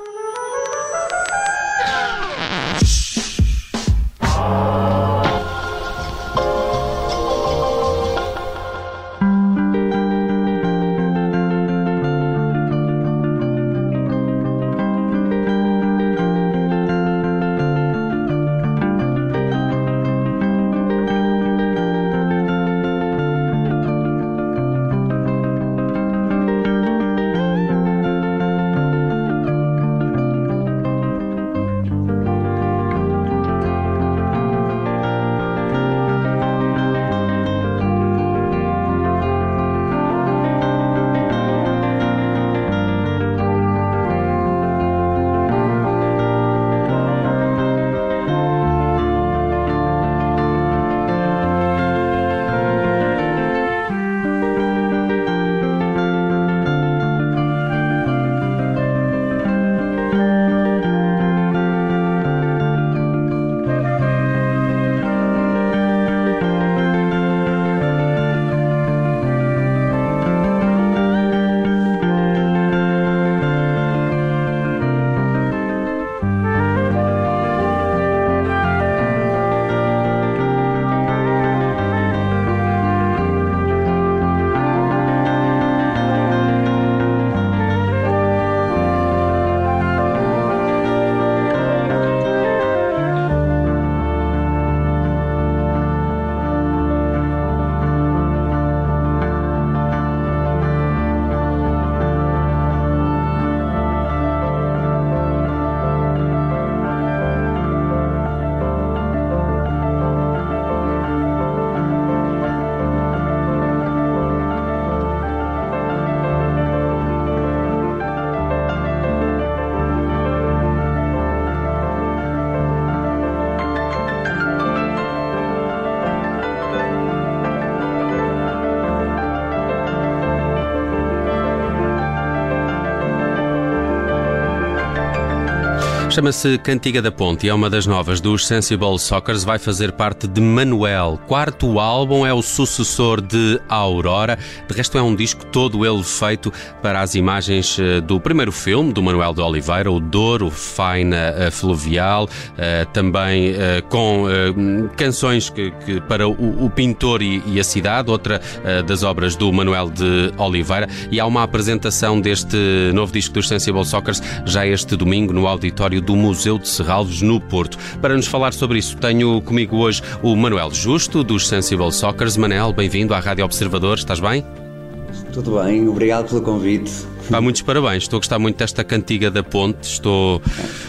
you Chama-se Cantiga da Ponte e é uma das novas dos Sensible Soccers. Vai fazer parte de Manuel. Quarto álbum é o sucessor de Aurora. De resto, é um disco todo ele feito para as imagens eh, do primeiro filme do Manuel de Oliveira, o Douro Faina eh, Fluvial. Eh, também com canções que, para o, pintor e, e, a cidade, outra das obras do Manuel de Oliveira. E há uma apresentação deste novo disco dos Sensible Soccers já este domingo no auditório do Museu de Serralves, no Porto. Para nos falar sobre isso, tenho comigo hoje o Manuel Justo, dos Sensible Soccers. Manel, bem-vindo à Rádio Observador, estás bem? Tudo bem, obrigado pelo convite. Pá, muitos parabéns. Estou a gostar muito desta cantiga da ponte. Estou,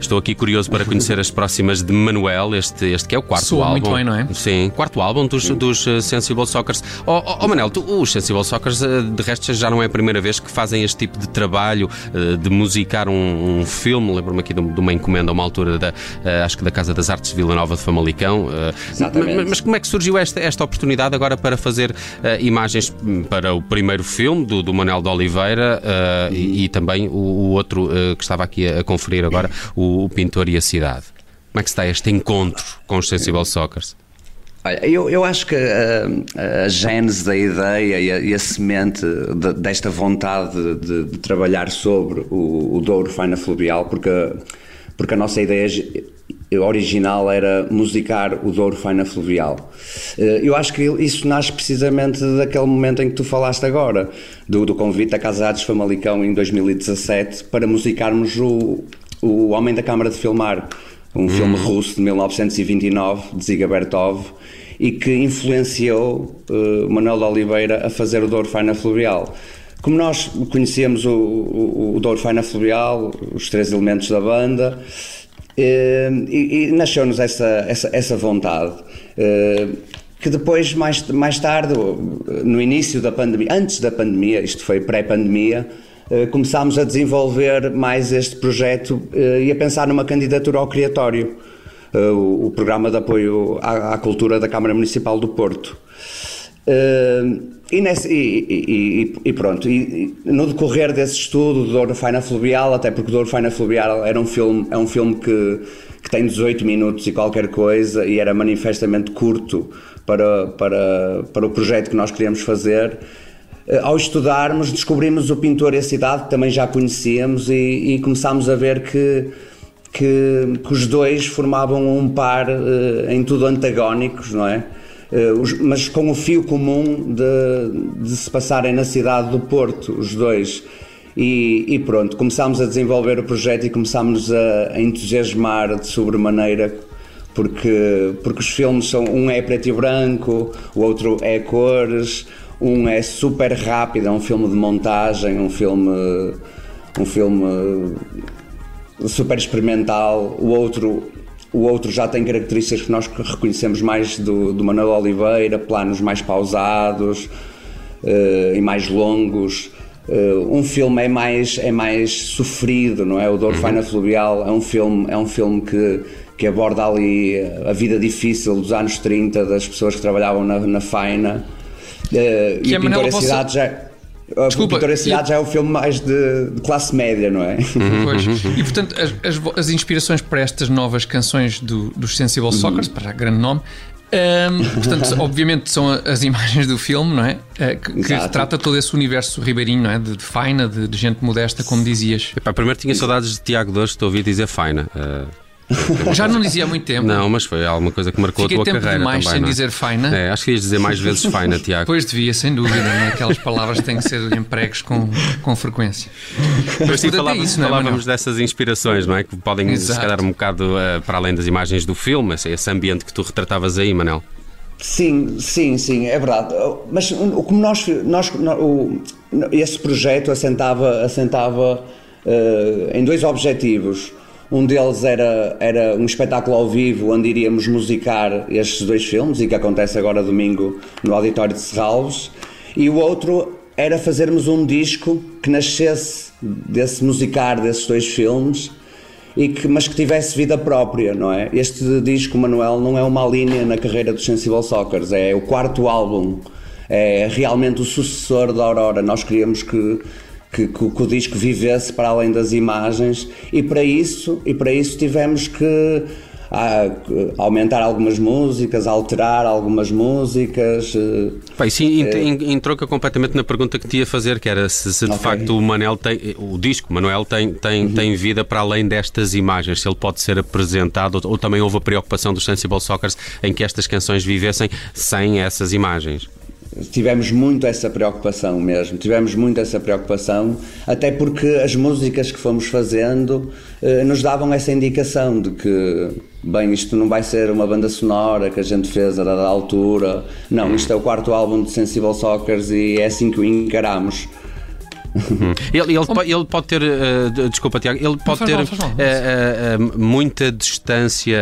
estou aqui curioso para conhecer as próximas de Manuel, este, este que é o quarto Soa álbum. muito bem, não é? Sim, quarto álbum dos, dos uh, Sensible Soccers. Oh, oh, oh Manel, tu, os Sensible Soccers, uh, de resto, já não é a primeira vez que fazem este tipo de trabalho uh, de musicar um, um filme. Lembro-me aqui de, de, uma encomenda uma altura da, acho que da Casa das Artes de Vila Nova de Famalicão. Exatamente. Mas, como é que surgiu esta, esta oportunidade agora para fazer imagens para o primeiro filme do, do Manuel de Oliveira? E, e, também o, o outro uh, que estava aqui a, a conferir agora, o, o, Pintor e a Cidade. Como é que está este encontro com os Sensible Soccers? Olha, eu, eu acho que a, a gênese da ideia e a, e a semente de, desta vontade de, de, trabalhar sobre o, o Douro Faina Fluvial, porque, porque a nossa ideia original era musicar o Douro Faina Fluvial. Eh, eu acho que isso nasce precisamente daquele momento em que tu falaste agora, do, do convite à Casa Artes Famalicão em 2017 para musicarmos o, o Homem da Câmara de Filmar, um hum. filme russo de 1929 de Ziga Bertov e que influenciou uh, Manuel de Oliveira a fazer o Douro Faina Fluvial. Como nós conhecemos o, o, o Douro Faina Fluvial, os três elementos da banda, eh, e, e nasceu-nos essa, essa, essa vontade. Eh, que depois, mais, mais tarde, no início da pandemia, antes da pandemia, isto foi pré-pandemia, eh, começámos a desenvolver mais este projeto e a pensar numa candidatura ao Criatório, o, programa de apoio à cultura da Câmara Municipal do Porto. E, nesse, e, e, e, pronto, no decorrer desse estudo do Douro Faina Fluvial, até porque Douro Faina Fluvial era um filme, é um filme que, que tem 18 minutos e qualquer coisa e era manifestamente curto para, para, para o projeto que nós queríamos fazer, eh, ao estudarmos, descobrimos o pintor e a cidade, que também já conhecíamos, e, e começámos a ver que, que, que, os dois formavam um par uh, em tudo antagónicos, não é? Os, mas com o fio comum de, de, se passarem na cidade do Porto, os dois. E, e pronto, começámos a desenvolver o projeto e começámos a, a entusiasmar de sobremaneira porque, porque os filmes são um é preto e branco, o outro é cores, um é super rápido, é um filme de montagem, um filme um filme super experimental, o outro o outro já tem características que nós reconhecemos mais do, do Manuel Oliveira, planos mais pausados uh, e mais longos. Uh, um filme é mais é mais sofrido, não é? O Dor uhum. Faina Fluvial é um filme é um filme que que aborda ali a vida difícil dos anos 30 das pessoas que trabalhavam na, na faina. Uh, e a Pintor Cidade já. A Desculpa, Pintor Cidade eu... já é o filme mais de, de, classe média, não é? Uhum. Pois. E portanto, as, as, as, inspirações para estas novas canções do, dos Sensible Soccers, uhum. para grande nome, um, portanto, obviamente são as imagens do filme, não é? Uh, que, que trata todo esse universo ribeirinho, não é? De, de faina, de, de, gente modesta, como dizias. Epá, primeiro tinha saudades de Tiago Dois, estou a ouvir dizer faina. Uh... Já não dizia há muito tempo. Não, mas foi alguma coisa que marcou Fiquei a tua tempo carreira. demais também, sem é? dizer faina. É, acho que ias dizer mais vezes faina, Tiago. Pois devia, sem dúvida. Né? Aquelas palavras têm que ser empregos com, com frequência. Mas sim, falávamos, isso, é, falávamos dessas inspirações, não é? Que podem, Exato. se calhar, um bocado uh, para além das imagens do filme, esse ambiente que tu retratavas aí, Manel. Sim, sim, sim, é verdade. Mas como nós, nós o, esse projeto assentava, assentava uh, em dois objetivos. Um deles era, era um espetáculo ao vivo onde iríamos musicar estes dois filmes e que acontece agora domingo no Auditório de Serralves. E o outro era fazermos um disco que nascesse desse musicar desses dois filmes e que, mas que tivesse vida própria, não é? Este disco, Manuel, não é uma linha na carreira dos Sensible Soccers, é o quarto álbum, é realmente o sucessor da Aurora. Nós queríamos que que, que, que, o disco vivesse para além das imagens e para isso e para isso tivemos que ah, aumentar algumas músicas, alterar algumas músicas. Eh, Pai, sim, é... completamente na pergunta que te ia fazer, que era se, se de okay. facto o Manel tem, o disco Manuel tem, tem, uhum. tem vida para além destas imagens, se ele pode ser apresentado, ou, ou também houve a preocupação dos Sensible Soccers em que estas canções vivessem sem essas imagens tivemos muito essa preocupação mesmo, tivemos muito essa preocupação, até porque as músicas que fomos fazendo eh, nos davam essa indicação de que, bem, isto não vai ser uma banda sonora que a gente fez a dada altura, não, isto é o quarto álbum de Sensible Soccers e é assim que o encaramos. Uhum. Ele, ele, pode, ele, pode ter, uh, desculpa Tiago, ele pode ter mal, uh, uh, muita distância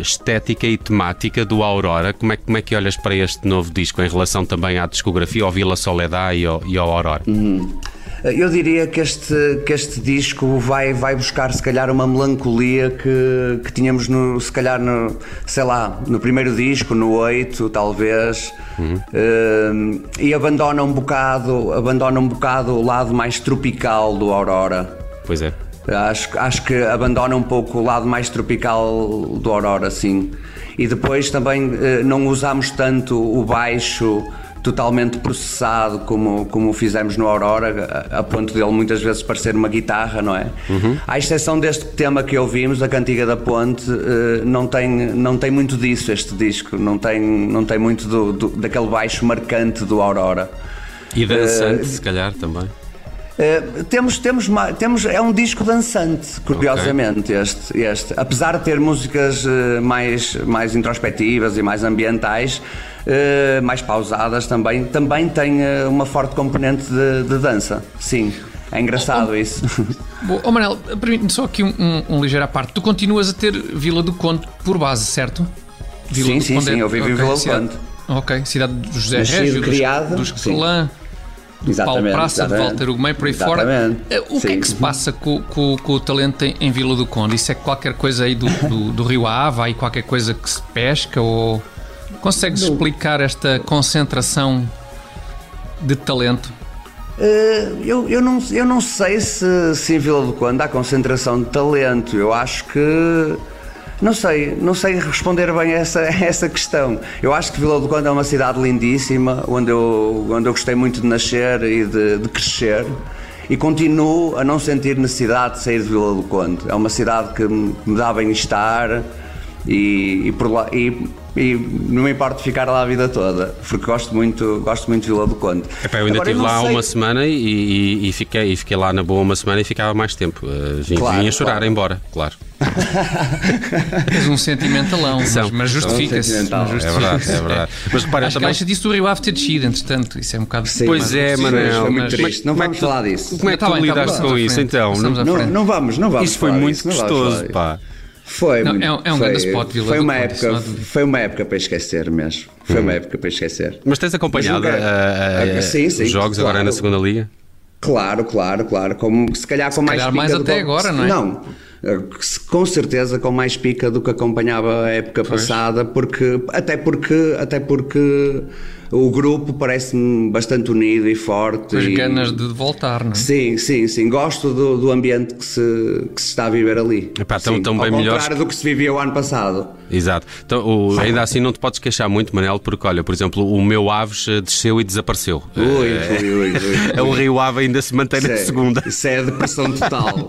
estética e temática do Aurora. Como é, como é que olhas para este novo disco em relação também à discografia, ao Vila Soledad e ao, e ao Aurora? Uhum. Eu diria que este, que este disco vai, vai buscar, se calhar, uma melancolia que, que tínhamos, no, se calhar, no, sei lá, no primeiro disco, no 8, talvez, uhum. uh, e abandona um bocado, abandona um bocado o lado mais tropical do Aurora. Pois é. Acho, acho que abandona um pouco o lado mais tropical do Aurora, sim. E depois também uh, não usamos tanto o baixo totalmente processado como, como fizemos no Aurora, a, a, ponto dele muitas vezes parecer uma guitarra, não é? Uhum. À exceção deste tema que ouvimos, a Cantiga da Ponte, uh, não, tem, não tem muito disso este disco, não tem, não tem muito do, do daquele baixo marcante do Aurora. E dançante, uh, se calhar, também. Uh, temos, temos, temos, é um disco dançante, curiosamente, okay. este, este. Apesar de ter músicas uh, mais, mais introspectivas e mais ambientais, uh, mais pausadas também, também tem uma forte componente de, de, dança. Sim, é engraçado oh, isso. Bom, oh Manel, permite-me só aqui um, um, um ligeiro à parte. Tu continuas a ter Vila do Conde por base, certo? Vila sim, sim, sim, é... eu vivo okay, em Vila do Conde. Ok, cidade do José Nascido, Régio, criado, dos, dos Celã do Paulo Praça, exatamente. de Walter Ugumem, por aí exatamente. fora. Eh, o Sim. que é que se passa com, com, com, o talento em, Vila do Conde? Isso é qualquer coisa aí do, do, do Rio Ava, aí qualquer coisa que se pesca ou... Consegues Não. explicar esta concentração de talento? Uh, eu, eu, não, eu não sei se, se em Vila do Conde há concentração de talento. Eu acho que Não sei, não sei responder bem a essa, essa questão. Eu acho que Vila do Conde é uma cidade lindíssima, onde eu, onde eu gostei muito de nascer e de, de crescer e continuo a não sentir necessidade de sair de Vila do Conde. É uma cidade que me dá bem-estar e, e, por lá, e, e, não me importa ficar lá a vida toda, porque gosto muito, gosto muito de Vila do Conde. Epá, eu ainda Agora, estive lá sei... uma semana e, e, fiquei, e fiquei lá na boa uma semana e ficava mais tempo. Uh, vim, claro, vim a chorar claro. embora, claro. És um sentimentalão, mas, mas justifica-se. É verdade, é verdade. Mas repara, Acho também... que disso do Rio Ave ter descido, entretanto, isso é um bocado. Sim, pois é, Manel. Foi muito triste. Não vamos falar disso. Como é que tu lidaste com isso então? Não vamos, não vamos. Isso foi muito gostoso, pá. Foi, não, é, um, é um foi, grande spot Vila foi uma época Foi uma época para esquecer mesmo. Foi hum. uma época para esquecer. Mas tens acompanhado a, a, a, sim, sim, os jogos claro. agora na segunda liga? Claro, claro, claro. Como, se calhar com se mais calhar mais até agora, não é? Não. Com certeza com mais pica do que acompanhava a época pois. passada, porque até porque até porque o grupo parece-me bastante unido e forte. Com as e... ganas de voltar, não é? Sim, sim, sim. Gosto do, do ambiente que se, que se está a viver ali. Epá, tão, tão bem Ao melhor. contrário do que se vivia o ano passado. Exato. Então, o, ainda assim não te podes queixar muito, Manel, porque olha, por exemplo, o meu Aves eh, desceu e desapareceu. Ui, ui, ui, ui, ui. o Rio Ave ainda se mantém isso na é, segunda. Isso é depressão total.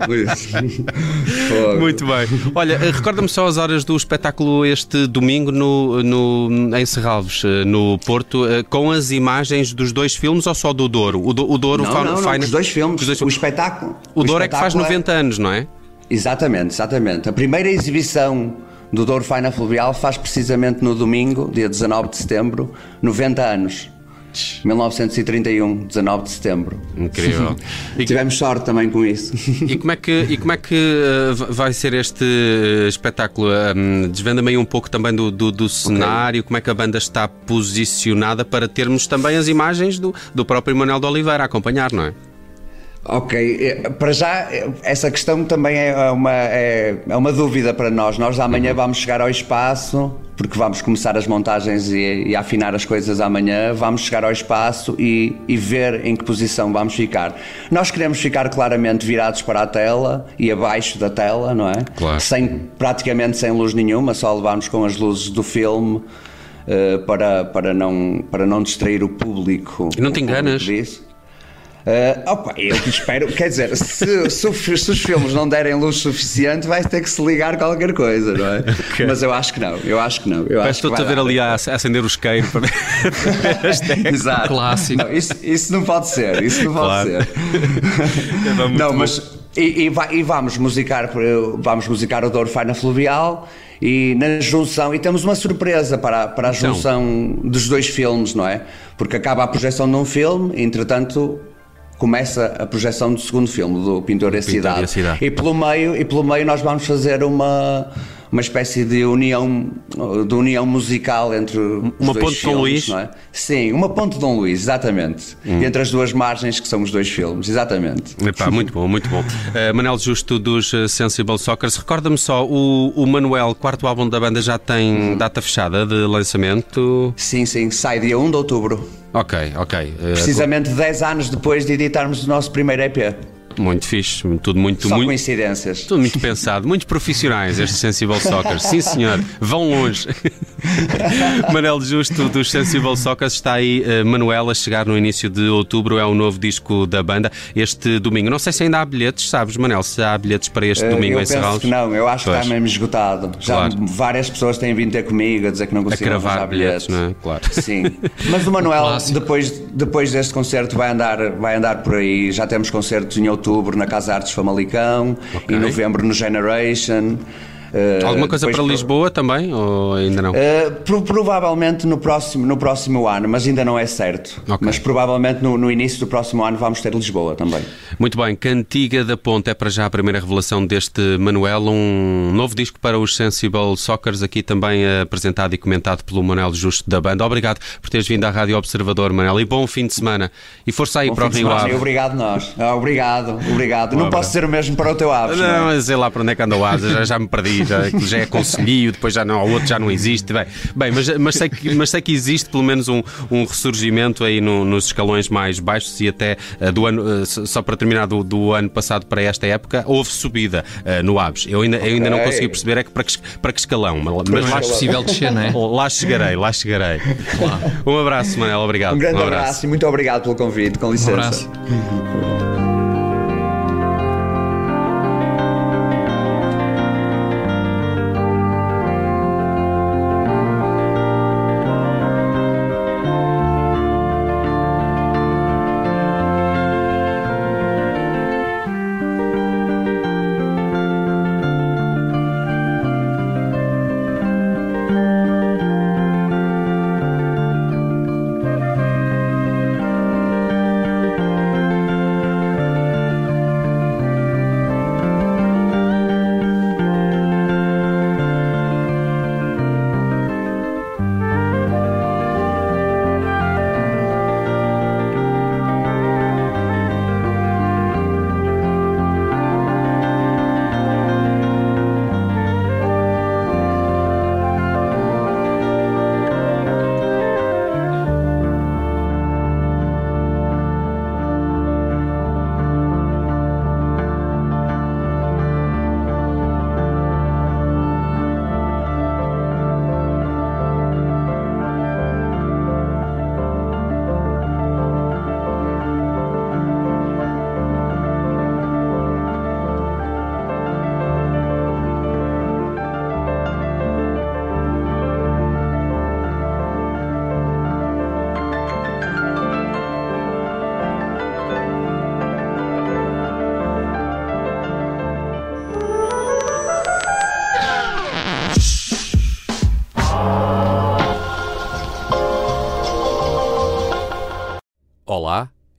muito bem. Olha, eh, recorda-me só as horas do espetáculo este domingo no, no, em Serralves, eh, no Porto, com as imagens dos dois filmes ou só do Douro? O, do, o Douro não, não, não, os dois filmes, os dois... o espetáculo. O, o Douro é que faz 90 é... anos, não é? Exatamente, exatamente. A primeira exibição do Douro Faina Fluvial faz precisamente no domingo, dia 19 de setembro, 90 anos. 1931, 19 de setembro. Incrível. E tivemos sorte também com isso. E como é que, e como é que uh, vai ser este uh, espetáculo? Desvenda-me aí um pouco também do, do, do cenário, okay. como é que a banda está posicionada para termos também as imagens do, do próprio Manuel de Oliveira a acompanhar, não é? Ok, eh, para já essa questão também é uma, é, é uma dúvida para nós. Nós amanhã uhum. vamos chegar ao espaço, porque vamos começar as montagens e, e afinar as coisas amanhã. Vamos chegar ao espaço e, e, ver em que posição vamos ficar. Nós queremos ficar claramente virados para a tela e abaixo da tela, não é? Claro. Sem, praticamente sem luz nenhuma, só levamos com as luzes do filme. Uh, para, para, não, para não distrair o público. E não te enganas? Disso. Uh, opa, eu espero, quer dizer, se, se, se, os filmes não derem luz suficiente, vai ter que se ligar qualquer coisa, não é? Okay. Mas eu acho que não, eu acho que não. Estou-te a ver ali a, acender o isqueiro para ver Exato. Clássico. Não, isso, isso, não pode ser, isso não pode claro. ser. não, mas e, e, vai, e, vamos musicar vamos musicar o Douro Faina Fluvial e na junção e temos uma surpresa para, para a então. junção então. dos dois filmes, não é? Porque acaba a projeção de um filme, entretanto começa a projeção do segundo filme, do Pintor, e a, Cidade. E, a Cidade. e pelo meio E pelo meio nós vamos fazer uma uma espécie de união, de união musical entre uma ponte filmes, Dom Luís? É? Sim, uma ponte Dom Luís, exatamente. Hum. Entre as duas margens que são os dois filmes, exatamente. Epá, muito bom, muito bom. Uh, Manel Justo dos uh, Sensible Soccers, recorda-me só, o, o Manuel, quarto álbum da banda, já tem hum. data fechada de lançamento? Sim, sim, sai dia 1 de outubro. Ok, ok. Uh, Precisamente 10 anos depois de editarmos o nosso primeiro EP. Muito fixe, tudo muito. Só muito, coincidências. Tudo muito pensado, muito profissionais este Sensible Soccer. Sim, senhor, vão longe. Manel Justo dos Sensible Soccer está aí, uh, Manuel, a chegar no início de outubro, é o novo disco da banda, este domingo. Não sei se ainda há bilhetes, sabes, Manel, se há bilhetes para este uh, domingo eu em Serralves? não, eu acho pois. que está mesmo esgotado. Já claro. várias pessoas têm vindo ter comigo a dizer que não conseguem arranjar bilhetes. bilhetes. Não é? Claro. Sim, mas o Manuel, depois, depois deste concerto, vai andar, vai andar por aí. Já temos concertos em outubro outubro na Casa Artes Famalicão, okay. em novembro no Generation. Uh, Alguma coisa para Lisboa também ou ainda não? Uh, pro, provavelmente no próximo, no próximo ano, mas ainda não é certo. Okay. Mas provavelmente no, no, início do próximo ano vamos ter Lisboa também. Muito bem, Cantiga da Ponte é para já a primeira revelação deste Manuel, um novo disco para os Sensible Soccers, aqui também apresentado e comentado pelo Manuel Justo da banda. Obrigado por teres vindo à Rádio Observador, Manuel, e bom fim de semana. E força aí bom para o Rio Ave. Obrigado nós. Ah, obrigado, obrigado. não posso ser o mesmo para o teu Ave. Não, não, é? sei lá para onde é que anda o Ave, já, já me perdi já, já é conselho, depois já não, o outro já não existe. Bem, bem mas, mas, sei que, mas sei que existe pelo menos um, um ressurgimento aí no, nos escalões mais baixos e até uh, do ano, uh, só para terminar, do, do, ano passado para esta época, houve subida uh, no Aves. Eu ainda, okay. eu ainda não consegui perceber é que para que, para que escalão. Mas, mas lá é possível descer, não é? Lá chegarei, lá chegarei. Um abraço, Manel, obrigado. Um grande um abraço. abraço. e muito obrigado pelo convite, com licença. Um abraço.